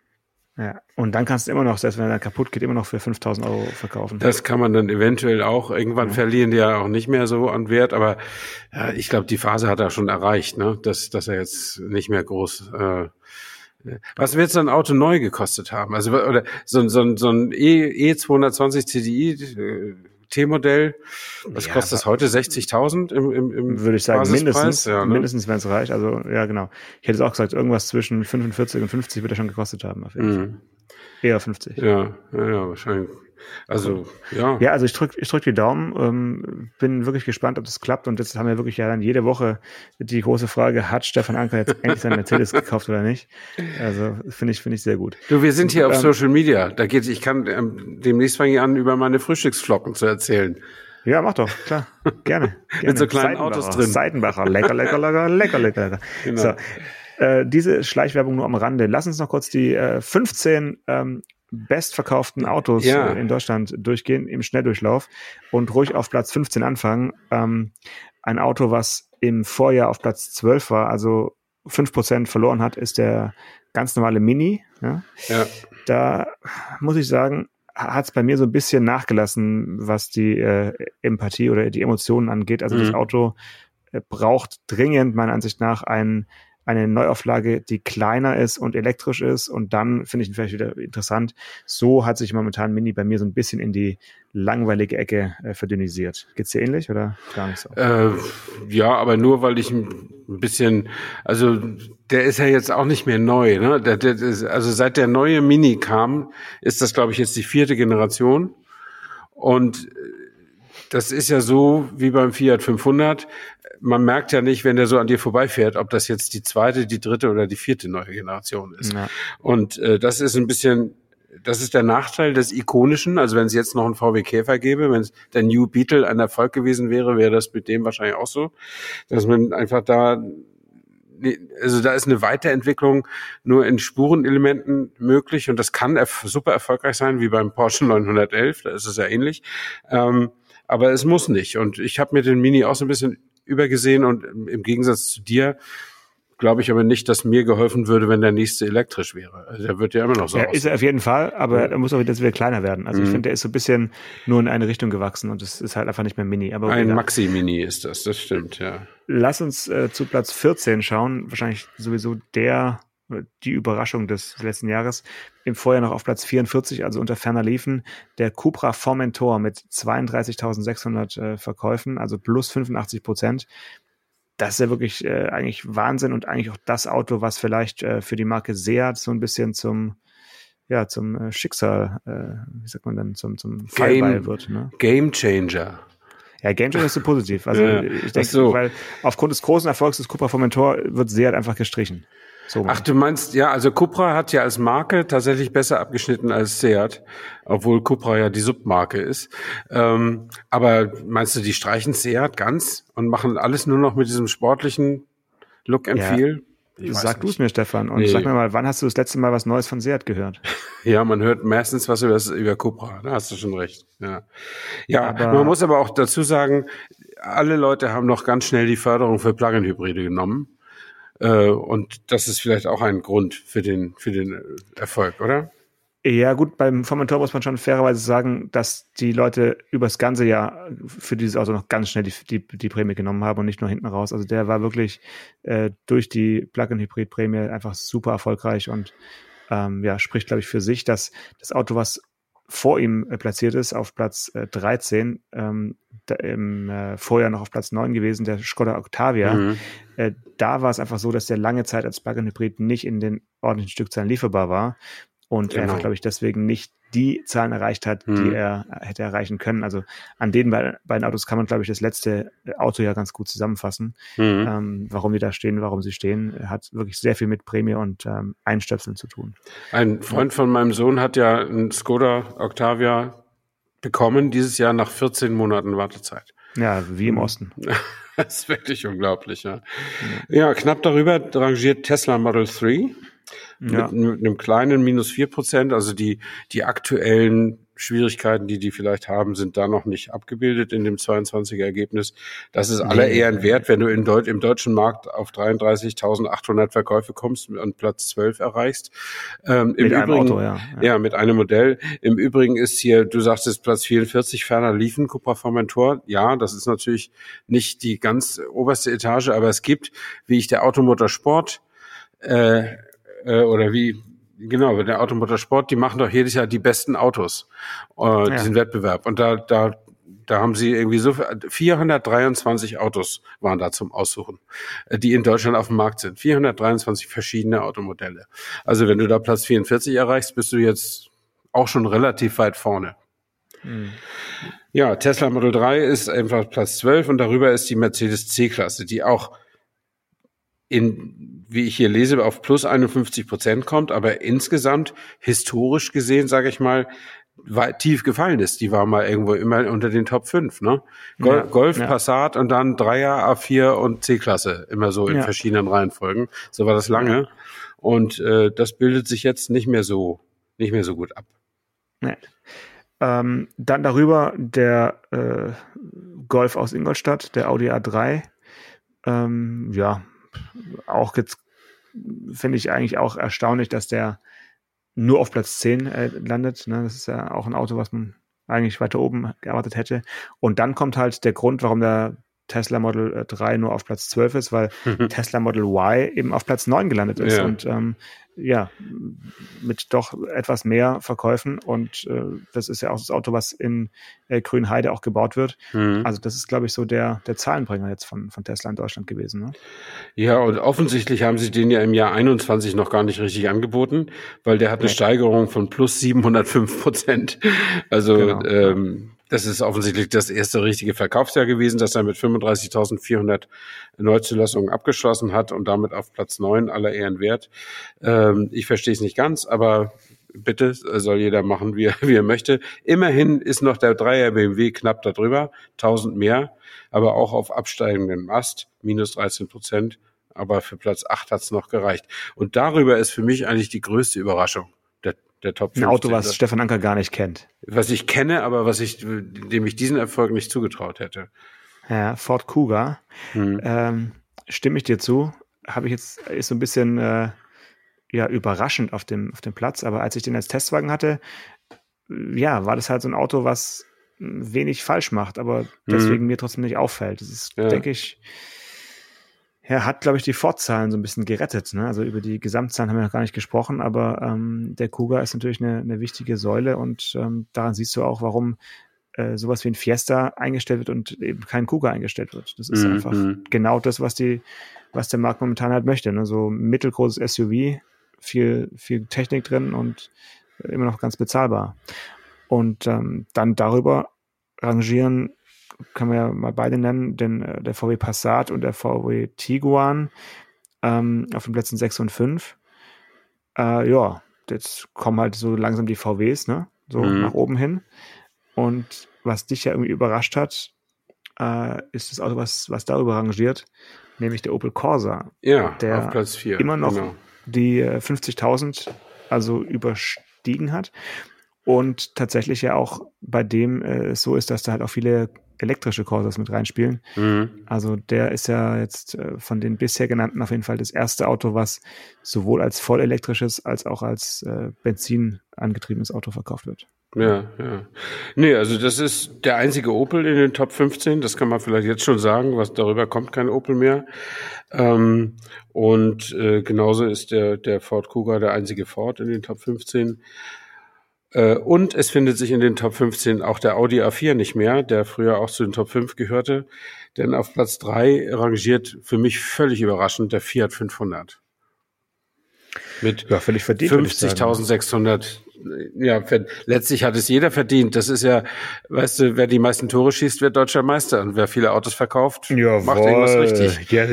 Ja, und dann kannst du immer noch, selbst wenn er kaputt geht, immer noch für 5000 Euro verkaufen. Das kann man dann eventuell auch. Irgendwann ja. verlieren die ja auch nicht mehr so an Wert, aber ja, ich glaube, die Phase hat er schon erreicht, ne? dass, dass er jetzt nicht mehr groß. Äh, was wird so ein Auto neu gekostet haben? Also oder so, so, so ein E, E220 CDI, äh, T-Modell. Was ja, kostet das heute? 60.000 im, im, im Würde ich sagen, mindestens, ja, ne? mindestens, wenn es reicht. Also, ja, genau. Ich hätte es auch gesagt, irgendwas zwischen 45 und 50 wird er schon gekostet haben, auf jeden mhm. Fall. Eher 50. Ja, ja, ja, wahrscheinlich. Also, ja. Ja, also ich drücke ich drück die Daumen, ähm, bin wirklich gespannt, ob das klappt. Und jetzt haben wir wirklich ja dann jede Woche die große Frage, hat Stefan Anker jetzt endlich seinen Mercedes gekauft oder nicht? Also finde ich, finde ich sehr gut. Du, wir sind hier und, auf ähm, Social Media. Da geht's, ich kann ähm, demnächst fange ich an, über meine Frühstücksflocken zu erzählen. Ja, mach doch, klar. Gerne. gerne. (laughs) Mit so kleinen Autos drin. Seitenbacher, lecker, lecker, lecker, lecker, lecker, lecker. (laughs) Genau. So, äh, diese Schleichwerbung nur am Rande. Lass uns noch kurz die äh, 15 ähm, bestverkauften Autos ja. in Deutschland durchgehen im Schnelldurchlauf und ruhig auf Platz 15 anfangen. Ähm, ein Auto, was im Vorjahr auf Platz 12 war, also 5% verloren hat, ist der ganz normale Mini. Ja? ja. Da muss ich sagen, hat es bei mir so ein bisschen nachgelassen, was die äh, Empathie oder die Emotionen angeht. Also mhm. das Auto äh, braucht dringend meiner Ansicht nach einen eine Neuauflage, die kleiner ist und elektrisch ist. Und dann finde ich ihn vielleicht wieder interessant. So hat sich momentan Mini bei mir so ein bisschen in die langweilige Ecke äh, verdünnisiert. Geht's dir ähnlich oder gar nicht so? Äh, ja, aber nur weil ich ein bisschen, also der ist ja jetzt auch nicht mehr neu. Ne? Der, der, also seit der neue Mini kam, ist das, glaube ich, jetzt die vierte Generation. Und das ist ja so wie beim Fiat 500 man merkt ja nicht, wenn der so an dir vorbeifährt, ob das jetzt die zweite, die dritte oder die vierte neue Generation ist. Ja. Und äh, das ist ein bisschen, das ist der Nachteil des Ikonischen. Also wenn es jetzt noch einen VW Käfer gäbe, wenn es der New Beetle ein Erfolg gewesen wäre, wäre das mit dem wahrscheinlich auch so, dass man einfach da also da ist eine Weiterentwicklung nur in Spurenelementen möglich und das kann super erfolgreich sein, wie beim Porsche 911, da ist es ja ähnlich. Ähm, aber es muss nicht. Und ich habe mir den Mini auch so ein bisschen übergesehen und im Gegensatz zu dir glaube ich aber nicht, dass mir geholfen würde, wenn der nächste elektrisch wäre. Also der wird ja immer noch so. Ja, ist er auf jeden Fall, aber er muss auch wieder, wieder kleiner werden. Also mhm. ich finde, der ist so ein bisschen nur in eine Richtung gewachsen und es ist halt einfach nicht mehr Mini. Aber ein Maxi-Mini ist das, das stimmt, ja. Lass uns äh, zu Platz 14 schauen. Wahrscheinlich sowieso der die Überraschung des letzten Jahres. Im Vorjahr noch auf Platz 44, also unter ferner liefen, der Cupra Formentor mit 32.600 äh, Verkäufen, also plus 85 Prozent. Das ist ja wirklich äh, eigentlich Wahnsinn und eigentlich auch das Auto, was vielleicht äh, für die Marke Seat so ein bisschen zum ja, zum äh, Schicksal, äh, wie sagt man dann, zum, zum Fallbeil wird. Ne? Game Changer. Ja, Game Changer ist so positiv. Also ja, ich denke, so. weil aufgrund des großen Erfolgs des Cupra Formentor wird Seat einfach gestrichen. So. Ach, du meinst, ja, also Cupra hat ja als Marke tatsächlich besser abgeschnitten als Seat, obwohl Cupra ja die Submarke ist. Ähm, aber meinst du, die streichen Seat ganz und machen alles nur noch mit diesem sportlichen Look and ja. Feel? Sag du es mir, Stefan. Und nee. sag mir mal, wann hast du das letzte Mal was Neues von Seat gehört? Ja, man hört meistens was über, über Cupra. Da hast du schon recht. Ja, ja man muss aber auch dazu sagen, alle Leute haben noch ganz schnell die Förderung für Plug-in-Hybride genommen. Äh, und das ist vielleicht auch ein Grund für den, für den Erfolg, oder? Ja, gut, beim Formentor muss man schon fairerweise sagen, dass die Leute übers ganze Jahr für dieses Auto noch ganz schnell die, die, die Prämie genommen haben und nicht nur hinten raus. Also der war wirklich äh, durch die Plug-in-Hybrid-Prämie einfach super erfolgreich und ähm, ja, spricht, glaube ich, für sich, dass das Auto, was vor ihm äh, platziert ist, auf Platz äh, 13, ähm, da, im äh, Vorjahr noch auf Platz 9 gewesen, der Skoda Octavia. Mhm. Äh, da war es einfach so, dass der lange Zeit als Plug-in-Hybrid nicht in den ordentlichen Stückzahlen lieferbar war und genau. einfach, glaube ich, deswegen nicht die Zahlen erreicht hat, mhm. die er hätte erreichen können. Also an den beiden Autos kann man, glaube ich, das letzte Auto ja ganz gut zusammenfassen. Mhm. Ähm, warum die da stehen, warum sie stehen, hat wirklich sehr viel mit Prämie und ähm, Einstöpseln zu tun. Ein Freund von meinem Sohn hat ja einen Skoda Octavia bekommen, dieses Jahr nach 14 Monaten Wartezeit. Ja, wie im Osten. (laughs) das ist wirklich unglaublich, ja. Ja, knapp darüber rangiert Tesla Model 3 ja. mit, mit einem kleinen minus vier Prozent. Also die, die aktuellen Schwierigkeiten, die die vielleicht haben, sind da noch nicht abgebildet in dem 22er Ergebnis. Das ist aller Ehren wert, wenn du in Deut im deutschen Markt auf 33.800 Verkäufe kommst und Platz 12 erreichst. Ähm, Im mit Übrigen, Auto, ja. ja. ja. mit einem Modell. Im Übrigen ist hier, du sagtest Platz 44, ferner liefen Cupra Formentor. Ja, das ist natürlich nicht die ganz oberste Etage, aber es gibt, wie ich der Automotorsport äh, äh, oder wie, genau, der Automotorsport, die machen doch jedes Jahr die besten Autos, äh, ja. diesen Wettbewerb. Und da, da, da haben sie irgendwie so 423 Autos waren da zum Aussuchen, äh, die in Deutschland auf dem Markt sind. 423 verschiedene Automodelle. Also wenn du da Platz 44 erreichst, bist du jetzt auch schon relativ weit vorne. Mhm. Ja, Tesla Model 3 ist einfach Platz 12 und darüber ist die Mercedes C-Klasse, die auch in, wie ich hier lese, auf plus 51 Prozent kommt, aber insgesamt historisch gesehen, sage ich mal, tief gefallen ist. Die war mal irgendwo immer unter den Top 5, ne? Gol ja, Golf, ja. Passat und dann Dreier, A4 und C-Klasse, immer so in ja. verschiedenen Reihenfolgen. So war das lange. Und äh, das bildet sich jetzt nicht mehr so, nicht mehr so gut ab. Nee. Ähm, dann darüber der äh, Golf aus Ingolstadt, der Audi A3. Ähm, ja, auch jetzt finde ich eigentlich auch erstaunlich, dass der nur auf Platz 10 äh, landet. Ne? Das ist ja auch ein Auto, was man eigentlich weiter oben erwartet hätte. Und dann kommt halt der Grund, warum der Tesla Model 3 äh, nur auf Platz 12 ist, weil mhm. Tesla Model Y eben auf Platz 9 gelandet ist. Ja. Und ähm, ja, mit doch etwas mehr Verkäufen. Und äh, das ist ja auch das Auto, was in äh, Grünheide auch gebaut wird. Mhm. Also das ist, glaube ich, so der, der Zahlenbringer jetzt von, von Tesla in Deutschland gewesen. Ne? Ja, und offensichtlich haben sie den ja im Jahr 21 noch gar nicht richtig angeboten, weil der hat eine nee. Steigerung von plus 705 Prozent. Also genau. ähm, das ist offensichtlich das erste richtige Verkaufsjahr gewesen, dass er mit 35.400 Neuzulassungen abgeschlossen hat und damit auf Platz neun aller Ehren wert. Ähm, ich verstehe es nicht ganz, aber bitte soll jeder machen, wie er, wie er möchte. Immerhin ist noch der Dreier BMW knapp darüber, 1000 mehr, aber auch auf absteigendem Ast, minus 13 Prozent. Aber für Platz acht hat es noch gereicht. Und darüber ist für mich eigentlich die größte Überraschung der Top 15. Ein Auto, was Stefan Anker gar nicht kennt. Was ich kenne, aber was ich, dem ich diesen Erfolg nicht zugetraut hätte. Ja, Ford Cougar. Hm. Ähm, stimme ich dir zu. Habe ich jetzt, ist so ein bisschen äh, ja, überraschend auf dem, auf dem Platz, aber als ich den als Testwagen hatte, ja, war das halt so ein Auto, was wenig falsch macht, aber hm. deswegen mir trotzdem nicht auffällt. Das ist, ja. denke ich, er hat, glaube ich, die Fortzahlen so ein bisschen gerettet. Ne? Also über die Gesamtzahlen haben wir noch gar nicht gesprochen, aber ähm, der Kuga ist natürlich eine, eine wichtige Säule und ähm, daran siehst du auch, warum äh, sowas wie ein Fiesta eingestellt wird und eben kein Kuga eingestellt wird. Das ist mhm. einfach genau das, was die, was der Markt momentan halt möchte. Ne? So mittelgroßes SUV, viel, viel Technik drin und immer noch ganz bezahlbar. Und ähm, dann darüber rangieren können wir ja mal beide nennen, denn äh, der VW Passat und der VW Tiguan ähm, auf den Plätzen 6 und 5. Äh, ja, jetzt kommen halt so langsam die VWs, ne? So mhm. nach oben hin. Und was dich ja irgendwie überrascht hat, äh, ist das Auto, was, was darüber rangiert, nämlich der Opel Corsa. Ja, der auf Platz 4. Immer noch genau. die 50.000 äh, also überstiegen hat. Und tatsächlich ja auch bei dem äh, so ist, dass da halt auch viele elektrische Corsas mit reinspielen. Mhm. Also der ist ja jetzt äh, von den bisher genannten auf jeden Fall das erste Auto, was sowohl als voll elektrisches als auch als äh, Benzin angetriebenes Auto verkauft wird. Ja, ja. Nee, also das ist der einzige Opel in den Top 15, das kann man vielleicht jetzt schon sagen, was darüber kommt kein Opel mehr. Ähm, und äh, genauso ist der, der Ford Kuga der einzige Ford in den Top 15. Äh, und es findet sich in den Top 15 auch der Audi A4 nicht mehr, der früher auch zu den Top 5 gehörte. Denn auf Platz 3 rangiert für mich völlig überraschend der Fiat 500. Mit ja, 50.600 ja, letztlich hat es jeder verdient. Das ist ja, weißt du, wer die meisten Tore schießt, wird deutscher Meister. Und wer viele Autos verkauft, Jawohl. macht irgendwas richtig. Ja,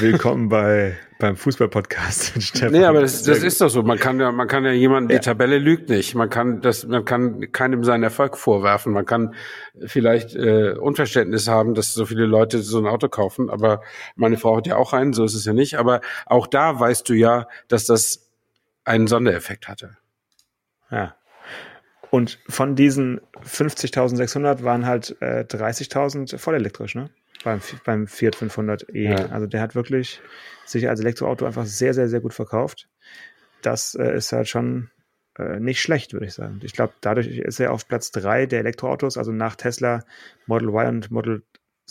willkommen bei beim Fußballpodcast. Nee, aber das, das ist doch so. Man kann ja, man kann ja jemanden, ja. die Tabelle lügt nicht. Man kann das, man kann keinem seinen Erfolg vorwerfen. Man kann vielleicht äh, Unverständnis haben, dass so viele Leute so ein Auto kaufen. Aber meine Frau hat ja auch einen, so ist es ja nicht. Aber auch da weißt du ja, dass das einen Sondereffekt hatte. Ja. Und von diesen 50.600 waren halt äh, 30.000 voll elektrisch, ne? Beim, beim Fiat 500e. Ja. Also der hat wirklich sich als Elektroauto einfach sehr, sehr, sehr gut verkauft. Das äh, ist halt schon äh, nicht schlecht, würde ich sagen. Ich glaube, dadurch ist er auf Platz 3 der Elektroautos, also nach Tesla Model Y und Model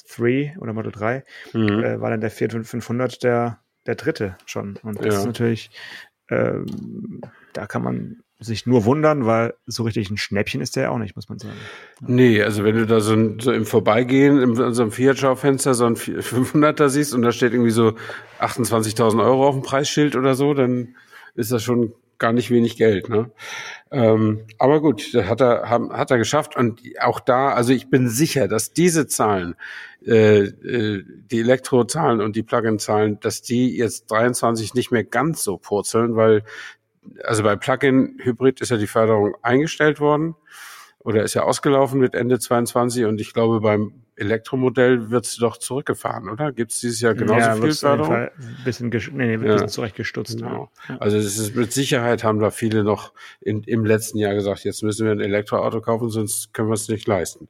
3 oder Model 3, mhm. äh, war dann der Fiat 500 der, der dritte schon. Und das ja. ist natürlich, ähm, da kann man sich nur wundern, weil so richtig ein Schnäppchen ist der auch nicht, muss man sagen. Nee, also wenn du da so, ein, so im Vorbeigehen in so einem Fiat-Schaufenster so ein 500er (laughs) siehst und da steht irgendwie so 28.000 Euro auf dem Preisschild oder so, dann ist das schon gar nicht wenig Geld. Ne? Ähm, aber gut, das hat er, hat er geschafft. Und auch da, also ich bin sicher, dass diese Zahlen, äh, äh, die Elektrozahlen und die Plug-in-Zahlen, dass die jetzt 23 nicht mehr ganz so purzeln, weil also bei Plug-in-Hybrid ist ja die Förderung eingestellt worden oder ist ja ausgelaufen mit Ende 22 und ich glaube beim Elektromodell wird es doch zurückgefahren, oder? Gibt es dieses Jahr genauso ja, viel Förderung? Ein bisschen, nee, nee, ja. bisschen zurechtgestutzt. Genau. Ja. Also es ist mit Sicherheit haben da viele noch in, im letzten Jahr gesagt, jetzt müssen wir ein Elektroauto kaufen, sonst können wir es nicht leisten.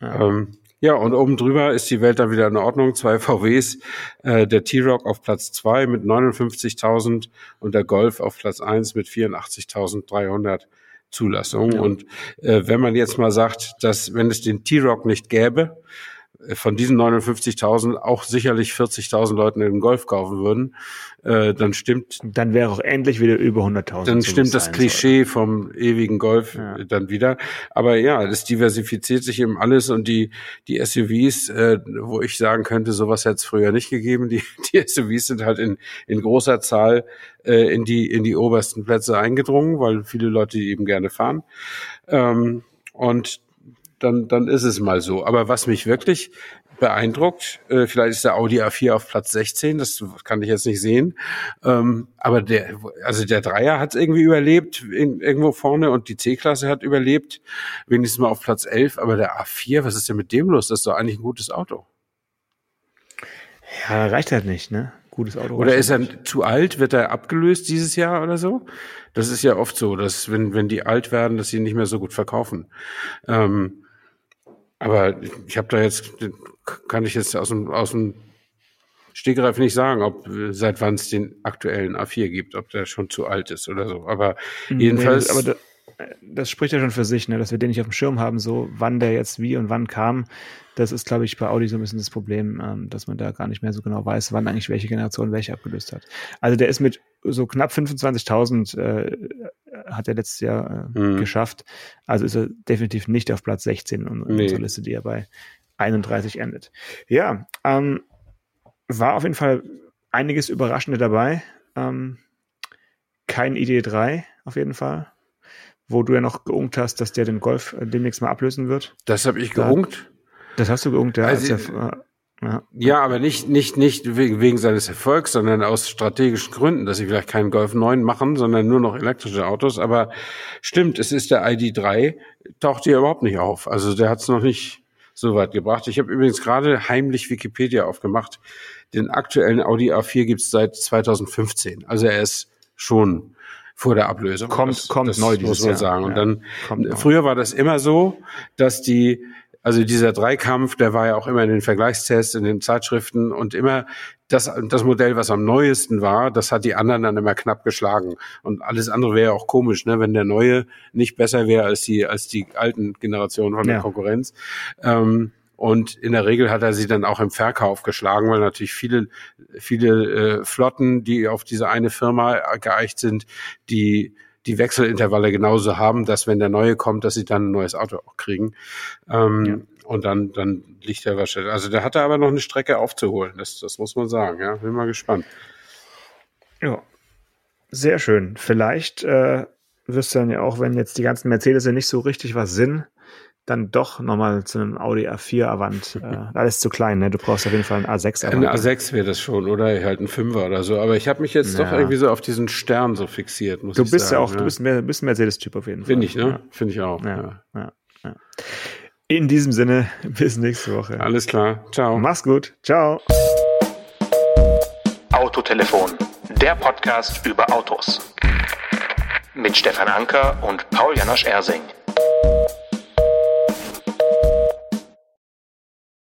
Ja. Ähm, ja, und oben drüber ist die Welt dann wieder in Ordnung. Zwei VWs, äh, der T-Rock auf Platz zwei mit 59.000 und der Golf auf Platz eins mit 84.300 Zulassungen. Ja. Und äh, wenn man jetzt mal sagt, dass wenn es den T-Rock nicht gäbe, von diesen 59.000 auch sicherlich 40.000 Leuten den Golf kaufen würden, äh, dann stimmt. Dann wäre auch endlich wieder über 100.000. Dann stimmt das Klischee soll. vom ewigen Golf ja. dann wieder. Aber ja, das diversifiziert sich eben alles und die, die SUVs, äh, wo ich sagen könnte, sowas hätte es früher nicht gegeben. Die, (laughs) die SUVs sind halt in, in großer Zahl äh, in die, in die obersten Plätze eingedrungen, weil viele Leute die eben gerne fahren. Ähm, und dann, dann ist es mal so. Aber was mich wirklich beeindruckt, äh, vielleicht ist der Audi A4 auf Platz 16, das kann ich jetzt nicht sehen. Ähm, aber der, also der Dreier hat irgendwie überlebt, in, irgendwo vorne, und die C-Klasse hat überlebt, wenigstens mal auf Platz 11. Aber der A4, was ist denn mit dem los? Das ist doch eigentlich ein gutes Auto. Ja, reicht halt nicht, ne? Gutes Auto. Oder ist er nicht. zu alt? Wird er abgelöst dieses Jahr oder so? Das ist ja oft so, dass wenn, wenn die alt werden, dass sie nicht mehr so gut verkaufen. Ähm, aber ich habe da jetzt, kann ich jetzt aus dem, aus dem Stegreif nicht sagen, ob seit wann es den aktuellen A4 gibt, ob der schon zu alt ist oder so. Aber jedenfalls. Nee, aber das spricht ja schon für sich, ne, dass wir den nicht auf dem Schirm haben, so wann der jetzt wie und wann kam. Das ist, glaube ich, bei Audi so ein bisschen das Problem, ähm, dass man da gar nicht mehr so genau weiß, wann eigentlich welche Generation welche abgelöst hat. Also der ist mit so knapp 25.000 äh, hat er letztes Jahr äh, mhm. geschafft. Also ist er definitiv nicht auf Platz 16 in nee. unserer Liste, die er bei 31 endet. Ja, ähm, war auf jeden Fall einiges Überraschende dabei. Ähm, kein ID3 auf jeden Fall wo du ja noch geunkt hast, dass der den Golf äh, demnächst mal ablösen wird. Das habe ich geunkt. Das hast du geunkt, ja. Also, der, äh, ja. ja, aber nicht, nicht, nicht wegen, wegen seines Erfolgs, sondern aus strategischen Gründen, dass sie vielleicht keinen Golf 9 machen, sondern nur noch elektrische Autos. Aber stimmt, es ist der ID3, taucht hier überhaupt nicht auf. Also der hat es noch nicht so weit gebracht. Ich habe übrigens gerade heimlich Wikipedia aufgemacht. Den aktuellen Audi A4 gibt es seit 2015. Also er ist schon vor der Ablösung. Kommt, das, kommt das neu muss man Jahr. sagen. Und dann, früher war das immer so, dass die also dieser Dreikampf, der war ja auch immer in den Vergleichstests, in den Zeitschriften und immer das, das Modell, was am neuesten war, das hat die anderen dann immer knapp geschlagen. Und alles andere wäre auch komisch, ne, wenn der neue nicht besser wäre als die, als die alten Generationen von der Konkurrenz. Ähm, und in der Regel hat er sie dann auch im Verkauf geschlagen, weil natürlich viele, viele äh, Flotten, die auf diese eine Firma geeicht sind, die die Wechselintervalle genauso haben, dass wenn der neue kommt, dass sie dann ein neues Auto auch kriegen. Ähm, ja. Und dann, dann liegt er wahrscheinlich. Also da hat er aber noch eine Strecke aufzuholen. Das, das muss man sagen. Ja, bin mal gespannt. Ja, sehr schön. Vielleicht äh, wirst du dann ja auch, wenn jetzt die ganzen Mercedes ja nicht so richtig was sind, dann doch nochmal zu einem Audi A4 Avant. Äh, (laughs) alles zu klein, ne? Du brauchst auf jeden Fall einen A6 Avant. Ein A6 wäre das schon, oder halt ein Fünfer oder so. Aber ich habe mich jetzt ja. doch irgendwie so auf diesen Stern so fixiert, muss du ich bist sagen. ja auch, ja. du bist, mehr, bist ein Mercedes-Typ auf jeden Fall. Finde ich, ne? Ja. Finde ich auch. Ja. Ja. Ja. In diesem Sinne, (laughs) bis nächste Woche. Alles klar. Ciao. Mach's gut. Ciao. Autotelefon, der Podcast über Autos. Mit Stefan Anker und Paul Janosch Ersing.